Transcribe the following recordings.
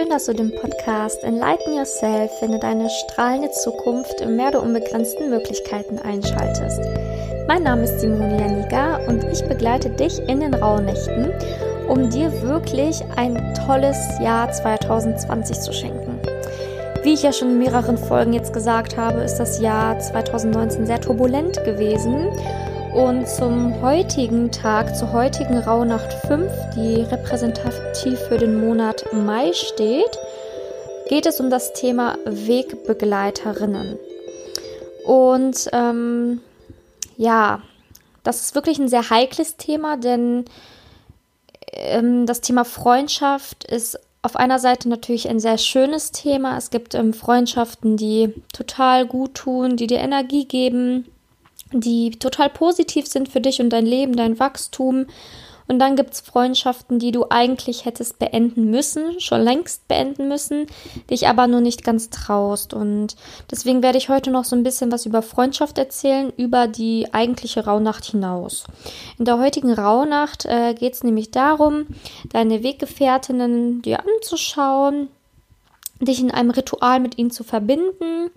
Schön, dass du den Podcast Enlighten Yourself, finde deine strahlende Zukunft im Meer der unbegrenzten Möglichkeiten einschaltest. Mein Name ist Simone Janiga und ich begleite dich in den Rauhnächten, um dir wirklich ein tolles Jahr 2020 zu schenken. Wie ich ja schon in mehreren Folgen jetzt gesagt habe, ist das Jahr 2019 sehr turbulent gewesen und zum heutigen Tag, zur heutigen Rauhnacht 5, die repräsentativ für den Monat Mai steht, geht es um das Thema Wegbegleiterinnen. Und ähm, ja, das ist wirklich ein sehr heikles Thema, denn ähm, das Thema Freundschaft ist auf einer Seite natürlich ein sehr schönes Thema. Es gibt ähm, Freundschaften, die total gut tun, die dir Energie geben, die total positiv sind für dich und dein Leben, dein Wachstum. Und dann gibt es Freundschaften, die du eigentlich hättest beenden müssen, schon längst beenden müssen, dich aber nur nicht ganz traust. Und deswegen werde ich heute noch so ein bisschen was über Freundschaft erzählen, über die eigentliche Rauhnacht hinaus. In der heutigen Rauhnacht äh, geht es nämlich darum, deine Weggefährtinnen dir anzuschauen, dich in einem Ritual mit ihnen zu verbinden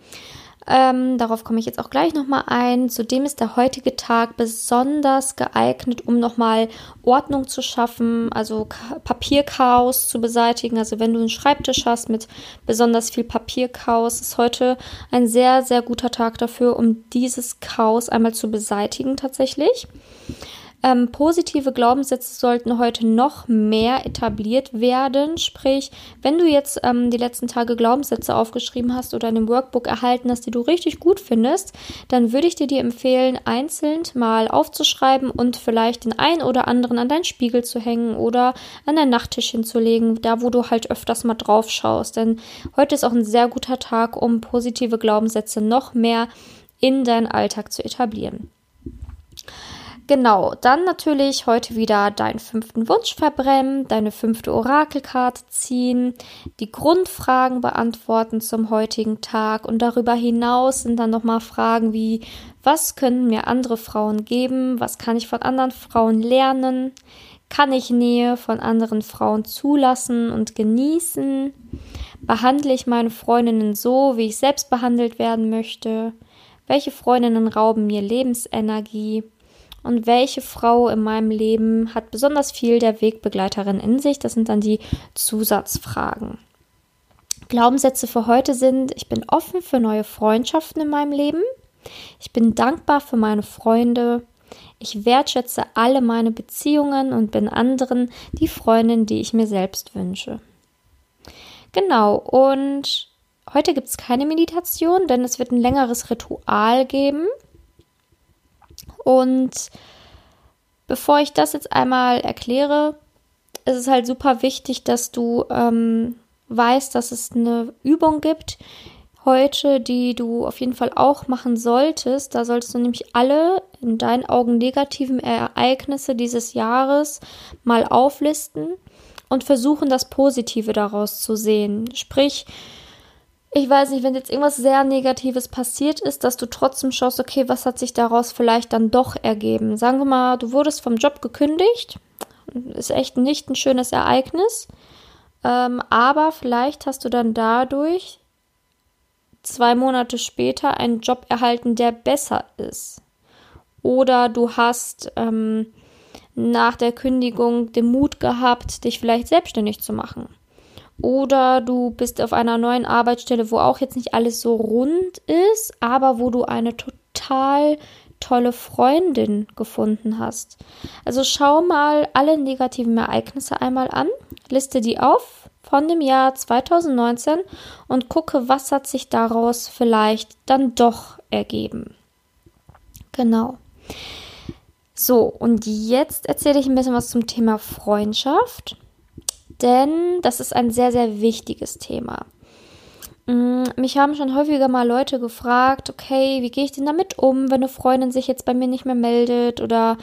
ähm, darauf komme ich jetzt auch gleich nochmal ein. Zudem ist der heutige Tag besonders geeignet, um nochmal Ordnung zu schaffen, also Papierchaos zu beseitigen. Also wenn du einen Schreibtisch hast mit besonders viel Papierchaos, ist heute ein sehr, sehr guter Tag dafür, um dieses Chaos einmal zu beseitigen tatsächlich. Ähm, positive Glaubenssätze sollten heute noch mehr etabliert werden. Sprich, wenn du jetzt ähm, die letzten Tage Glaubenssätze aufgeschrieben hast oder in einem Workbook erhalten hast, die du richtig gut findest, dann würde ich dir die empfehlen, einzeln mal aufzuschreiben und vielleicht den einen oder anderen an deinen Spiegel zu hängen oder an dein Nachttisch hinzulegen, da wo du halt öfters mal drauf schaust. Denn heute ist auch ein sehr guter Tag, um positive Glaubenssätze noch mehr in deinen Alltag zu etablieren. Genau, dann natürlich heute wieder deinen fünften Wunsch verbrennen, deine fünfte Orakelkarte ziehen, die Grundfragen beantworten zum heutigen Tag und darüber hinaus sind dann nochmal Fragen wie, was können mir andere Frauen geben, was kann ich von anderen Frauen lernen, kann ich Nähe von anderen Frauen zulassen und genießen, behandle ich meine Freundinnen so, wie ich selbst behandelt werden möchte, welche Freundinnen rauben mir Lebensenergie, und welche Frau in meinem Leben hat besonders viel der Wegbegleiterin in sich? Das sind dann die Zusatzfragen. Glaubenssätze für heute sind, ich bin offen für neue Freundschaften in meinem Leben. Ich bin dankbar für meine Freunde. Ich wertschätze alle meine Beziehungen und bin anderen die Freundin, die ich mir selbst wünsche. Genau, und heute gibt es keine Meditation, denn es wird ein längeres Ritual geben. Und bevor ich das jetzt einmal erkläre, ist es halt super wichtig, dass du ähm, weißt, dass es eine Übung gibt heute, die du auf jeden Fall auch machen solltest. Da solltest du nämlich alle in deinen Augen negativen Ereignisse dieses Jahres mal auflisten und versuchen, das Positive daraus zu sehen. Sprich, ich weiß nicht, wenn jetzt irgendwas sehr Negatives passiert ist, dass du trotzdem schaust, okay, was hat sich daraus vielleicht dann doch ergeben? Sagen wir mal, du wurdest vom Job gekündigt. Ist echt nicht ein schönes Ereignis. Ähm, aber vielleicht hast du dann dadurch zwei Monate später einen Job erhalten, der besser ist. Oder du hast ähm, nach der Kündigung den Mut gehabt, dich vielleicht selbstständig zu machen oder du bist auf einer neuen Arbeitsstelle, wo auch jetzt nicht alles so rund ist, aber wo du eine total tolle Freundin gefunden hast. Also schau mal alle negativen Ereignisse einmal an, liste die auf von dem Jahr 2019 und gucke, was hat sich daraus vielleicht dann doch ergeben. Genau. So, und jetzt erzähle ich ein bisschen was zum Thema Freundschaft denn das ist ein sehr, sehr wichtiges Thema. Mm, mich haben schon häufiger mal Leute gefragt, okay, wie gehe ich denn damit um, wenn eine Freundin sich jetzt bei mir nicht mehr meldet oder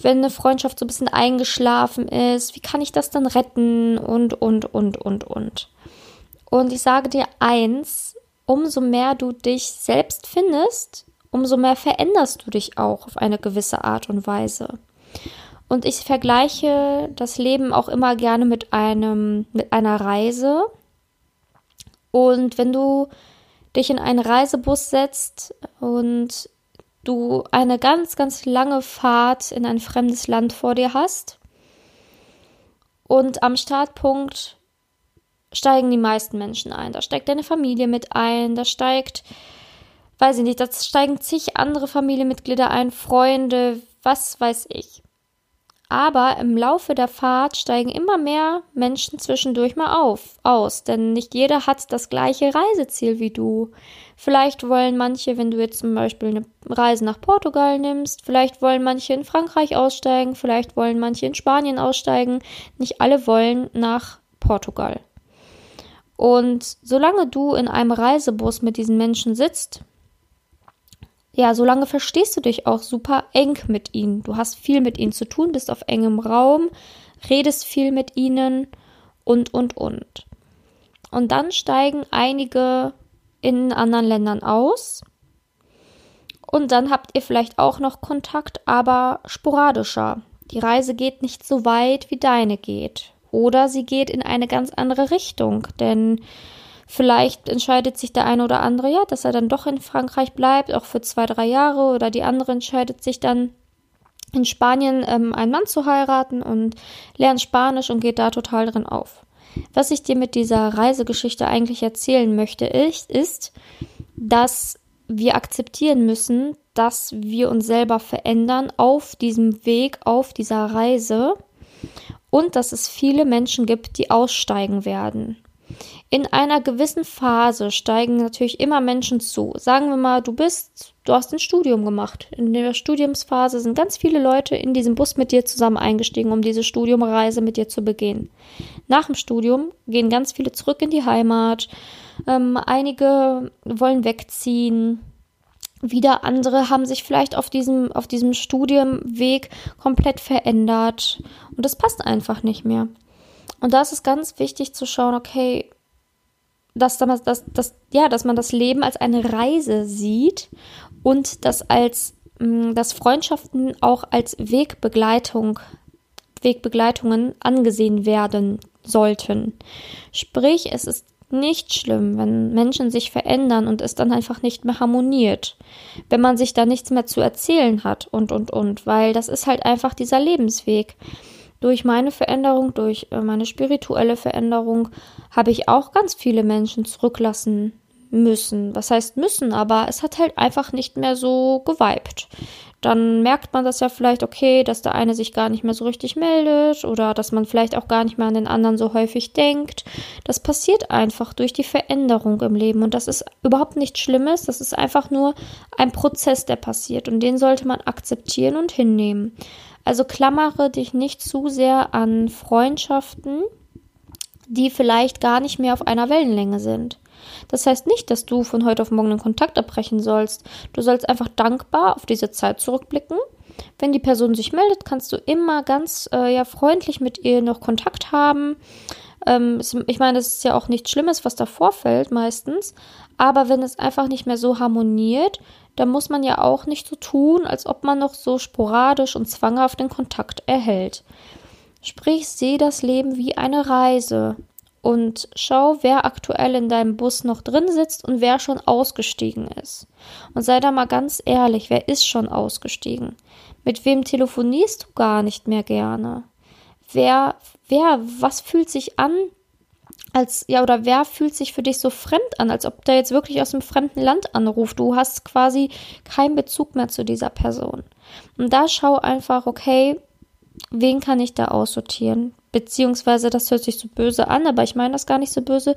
wenn eine Freundschaft so ein bisschen eingeschlafen ist, wie kann ich das dann retten und, und, und, und, und. Und ich sage dir eins, umso mehr du dich selbst findest, umso mehr veränderst du dich auch auf eine gewisse Art und Weise. Und ich vergleiche das Leben auch immer gerne mit einem, mit einer Reise. Und wenn du dich in einen Reisebus setzt und du eine ganz, ganz lange Fahrt in ein fremdes Land vor dir hast und am Startpunkt steigen die meisten Menschen ein. Da steigt deine Familie mit ein, da steigt, weiß ich nicht, da steigen zig andere Familienmitglieder ein, Freunde, was weiß ich. Aber im Laufe der Fahrt steigen immer mehr Menschen zwischendurch mal auf, aus, denn nicht jeder hat das gleiche Reiseziel wie du. Vielleicht wollen manche, wenn du jetzt zum Beispiel eine Reise nach Portugal nimmst, vielleicht wollen manche in Frankreich aussteigen, vielleicht wollen manche in Spanien aussteigen. Nicht alle wollen nach Portugal. Und solange du in einem Reisebus mit diesen Menschen sitzt, ja, solange verstehst du dich auch super eng mit ihnen. Du hast viel mit ihnen zu tun, bist auf engem Raum, redest viel mit ihnen und, und, und. Und dann steigen einige in anderen Ländern aus. Und dann habt ihr vielleicht auch noch Kontakt, aber sporadischer. Die Reise geht nicht so weit, wie deine geht. Oder sie geht in eine ganz andere Richtung, denn Vielleicht entscheidet sich der eine oder andere ja, dass er dann doch in Frankreich bleibt, auch für zwei, drei Jahre, oder die andere entscheidet sich dann in Spanien ähm, einen Mann zu heiraten und lernt Spanisch und geht da total drin auf. Was ich dir mit dieser Reisegeschichte eigentlich erzählen möchte, ist, ist dass wir akzeptieren müssen, dass wir uns selber verändern auf diesem Weg, auf dieser Reise und dass es viele Menschen gibt, die aussteigen werden. In einer gewissen Phase steigen natürlich immer Menschen zu. Sagen wir mal, du bist, du hast ein Studium gemacht. In der Studiumsphase sind ganz viele Leute in diesem Bus mit dir zusammen eingestiegen, um diese Studiumreise mit dir zu begehen. Nach dem Studium gehen ganz viele zurück in die Heimat. Ähm, einige wollen wegziehen. Wieder andere haben sich vielleicht auf diesem, auf diesem Studienweg komplett verändert. Und das passt einfach nicht mehr. Und da ist es ganz wichtig zu schauen, okay, dass, dass, dass, ja, dass man das Leben als eine Reise sieht und dass als mm, dass Freundschaften auch als Wegbegleitung, Wegbegleitungen angesehen werden sollten. Sprich, es ist nicht schlimm, wenn Menschen sich verändern und es dann einfach nicht mehr harmoniert. Wenn man sich da nichts mehr zu erzählen hat und, und, und, weil das ist halt einfach dieser Lebensweg durch meine Veränderung, durch äh, meine spirituelle Veränderung, habe ich auch ganz viele Menschen zurücklassen müssen. Was heißt müssen, aber es hat halt einfach nicht mehr so geweibt. Dann merkt man das ja vielleicht, okay, dass der eine sich gar nicht mehr so richtig meldet oder dass man vielleicht auch gar nicht mehr an den anderen so häufig denkt. Das passiert einfach durch die Veränderung im Leben und das ist überhaupt nichts Schlimmes. Das ist einfach nur ein Prozess, der passiert und den sollte man akzeptieren und hinnehmen. Also klammere dich nicht zu sehr an Freundschaften, die vielleicht gar nicht mehr auf einer Wellenlänge sind. Das heißt nicht, dass du von heute auf morgen den Kontakt abbrechen sollst. Du sollst einfach dankbar auf diese Zeit zurückblicken. Wenn die Person sich meldet, kannst du immer ganz äh, ja, freundlich mit ihr noch Kontakt haben. Ähm, ich meine, es ist ja auch nichts Schlimmes, was da vorfällt meistens. Aber wenn es einfach nicht mehr so harmoniert, dann muss man ja auch nicht so tun, als ob man noch so sporadisch und zwanghaft den Kontakt erhält. Sprich, sehe das Leben wie eine Reise und schau, wer aktuell in deinem Bus noch drin sitzt und wer schon ausgestiegen ist. Und sei da mal ganz ehrlich, wer ist schon ausgestiegen? Mit wem telefonierst du gar nicht mehr gerne? Wer, wer, was fühlt sich an, als, ja, oder wer fühlt sich für dich so fremd an, als ob der jetzt wirklich aus einem fremden Land anruft? Du hast quasi keinen Bezug mehr zu dieser Person. Und da schau einfach, okay, wen kann ich da aussortieren? Beziehungsweise, das hört sich so böse an, aber ich meine das gar nicht so böse.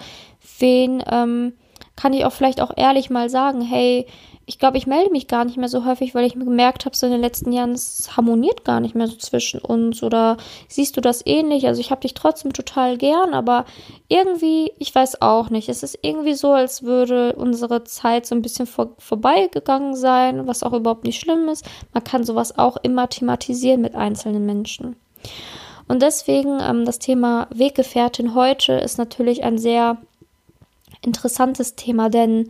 Wen ähm, kann ich auch vielleicht auch ehrlich mal sagen, hey, ich glaube, ich melde mich gar nicht mehr so häufig, weil ich mir gemerkt habe, so in den letzten Jahren, es harmoniert gar nicht mehr so zwischen uns. Oder siehst du das ähnlich? Also ich habe dich trotzdem total gern, aber irgendwie, ich weiß auch nicht. Es ist irgendwie so, als würde unsere Zeit so ein bisschen vor, vorbeigegangen sein, was auch überhaupt nicht schlimm ist. Man kann sowas auch immer thematisieren mit einzelnen Menschen. Und deswegen ähm, das Thema Weggefährtin heute ist natürlich ein sehr interessantes Thema, denn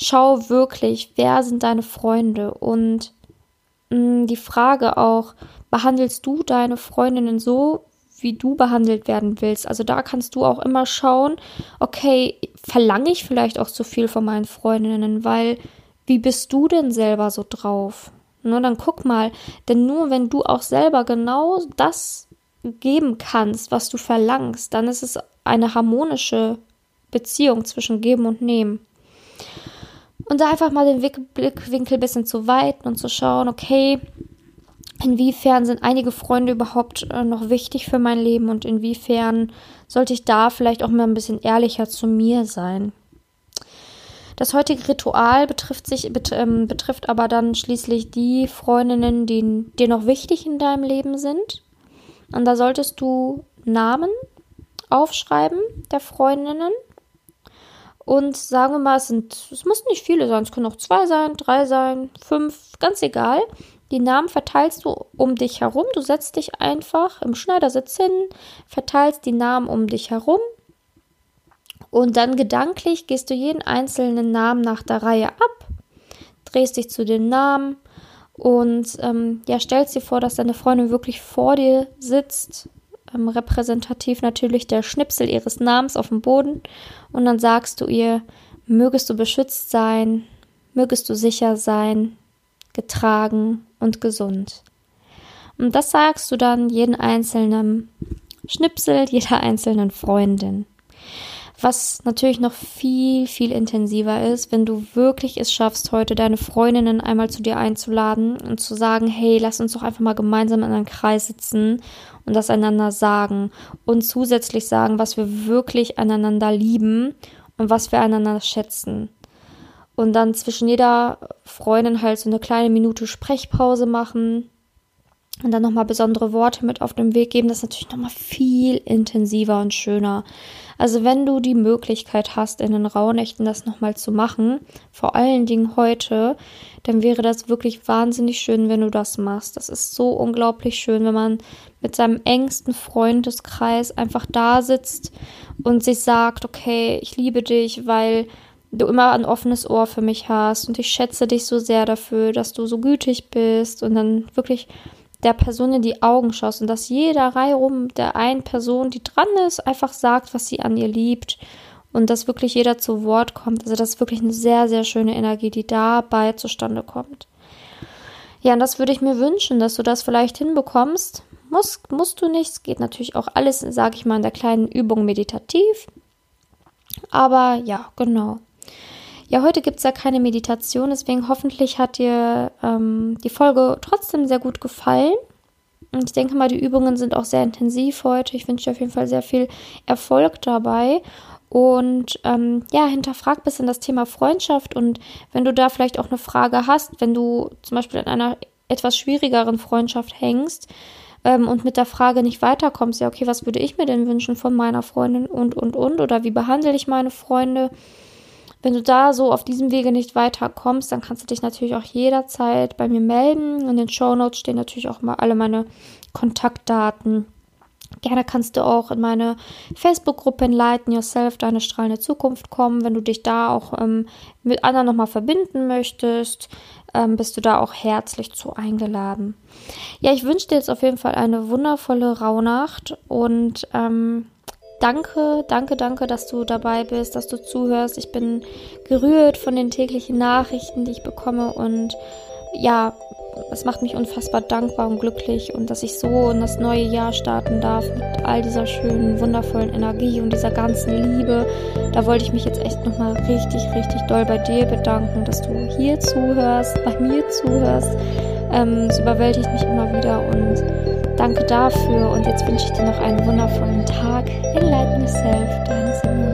schau wirklich, wer sind deine Freunde und mh, mm, die Frage auch, behandelst du deine Freundinnen so, wie du behandelt werden willst. Also da kannst du auch immer schauen, okay, verlange ich vielleicht auch zu viel von meinen Freundinnen, weil wie bist du denn selber so drauf? Ne, dann guck mal, denn nur wenn du auch selber genau das geben kannst, was du verlangst, dann ist es eine harmonische Beziehung zwischen Geben und Nehmen. Und da einfach mal den Blickwinkel ein bisschen zu weiten und zu schauen, okay, inwiefern sind einige Freunde überhaupt äh, noch wichtig für mein Leben und inwiefern sollte ich da vielleicht auch mal ein bisschen ehrlicher zu mir sein. Das heutige Ritual betrifft, sich, ähm, betrifft aber dann schließlich die Freundinnen, die dir noch wichtig in deinem Leben sind. Und da solltest du Namen aufschreiben der Freundinnen. Und sagen wir mal, es sind, es müssen nicht viele sein, es können auch zwei sein, drei sein, fünf, ganz egal. Die Namen verteilst du um dich herum. Du setzt dich einfach im Schneidersitz hin, verteilst die Namen um dich herum und dann gedanklich gehst du jeden einzelnen Namen nach der Reihe ab, drehst dich zu den Namen und ähm, ja, stellst dir vor, dass deine Freundin wirklich vor dir sitzt, ähm, repräsentativ natürlich der Schnipsel ihres Namens auf dem Boden und dann sagst du ihr, mögest du beschützt sein, mögest du sicher sein, getragen und gesund. Und das sagst du dann jeden einzelnen Schnipsel, jeder einzelnen Freundin. Was natürlich noch viel, viel intensiver ist, wenn du wirklich es schaffst, heute deine Freundinnen einmal zu dir einzuladen und zu sagen, hey, lass uns doch einfach mal gemeinsam in einem Kreis sitzen und das einander sagen und zusätzlich sagen, was wir wirklich aneinander lieben und was wir einander schätzen. Und dann zwischen jeder Freundin halt so eine kleine Minute Sprechpause machen und dann nochmal besondere Worte mit auf den Weg geben, das ist natürlich nochmal viel intensiver und schöner. Also wenn du die Möglichkeit hast, in den Rauhnächten das nochmal zu machen, vor allen Dingen heute, dann wäre das wirklich wahnsinnig schön, wenn du das machst. Das ist so unglaublich schön, wenn man mit seinem engsten Freundeskreis einfach da sitzt und sich sagt, okay, ich liebe dich, weil du immer ein offenes Ohr für mich hast und ich schätze dich so sehr dafür, dass du so gütig bist und dann wirklich der Person in die Augen schaust und dass jeder Reihe rum der einen Person, die dran ist, einfach sagt, was sie an ihr liebt und dass wirklich jeder zu Wort kommt. Also das ist wirklich eine sehr, sehr schöne Energie, die dabei zustande kommt. Ja, und das würde ich mir wünschen, dass du das vielleicht hinbekommst. Muss, musst du nicht. Es geht natürlich auch alles, sage ich mal, in der kleinen Übung meditativ. Aber ja, genau. Ja, heute gibt es ja keine Meditation, deswegen hoffentlich hat dir ähm, die Folge trotzdem sehr gut gefallen. Und ich denke mal, die Übungen sind auch sehr intensiv heute. Ich wünsche dir auf jeden Fall sehr viel Erfolg dabei. Und ähm, ja, hinterfrag ein bisschen das Thema Freundschaft. Und wenn du da vielleicht auch eine Frage hast, wenn du zum Beispiel in einer etwas schwierigeren Freundschaft hängst ähm, und mit der Frage nicht weiterkommst, ja, okay, was würde ich mir denn wünschen von meiner Freundin und, und, und, oder wie behandle ich meine Freunde? Wenn du da so auf diesem Wege nicht weiterkommst, dann kannst du dich natürlich auch jederzeit bei mir melden. In den Show Notes stehen natürlich auch mal alle meine Kontaktdaten. Gerne kannst du auch in meine Facebook-Gruppe Enlighten Yourself, deine strahlende Zukunft kommen. Wenn du dich da auch ähm, mit anderen nochmal verbinden möchtest, ähm, bist du da auch herzlich zu eingeladen. Ja, ich wünsche dir jetzt auf jeden Fall eine wundervolle Rauhnacht und ähm, danke, danke, danke, dass du dabei bist, dass du zuhörst. Ich bin gerührt von den täglichen Nachrichten, die ich bekomme und ja, es macht mich unfassbar dankbar und glücklich und dass ich so in das neue Jahr starten darf mit all dieser schönen, wundervollen Energie und dieser ganzen Liebe. Da wollte ich mich jetzt echt nochmal richtig, richtig doll bei dir bedanken, dass du hier zuhörst, bei mir zuhörst. Ähm, es überwältigt mich immer wieder und Danke dafür und jetzt wünsche ich dir noch einen wundervollen Tag. Enlighten yourself, deine Simone.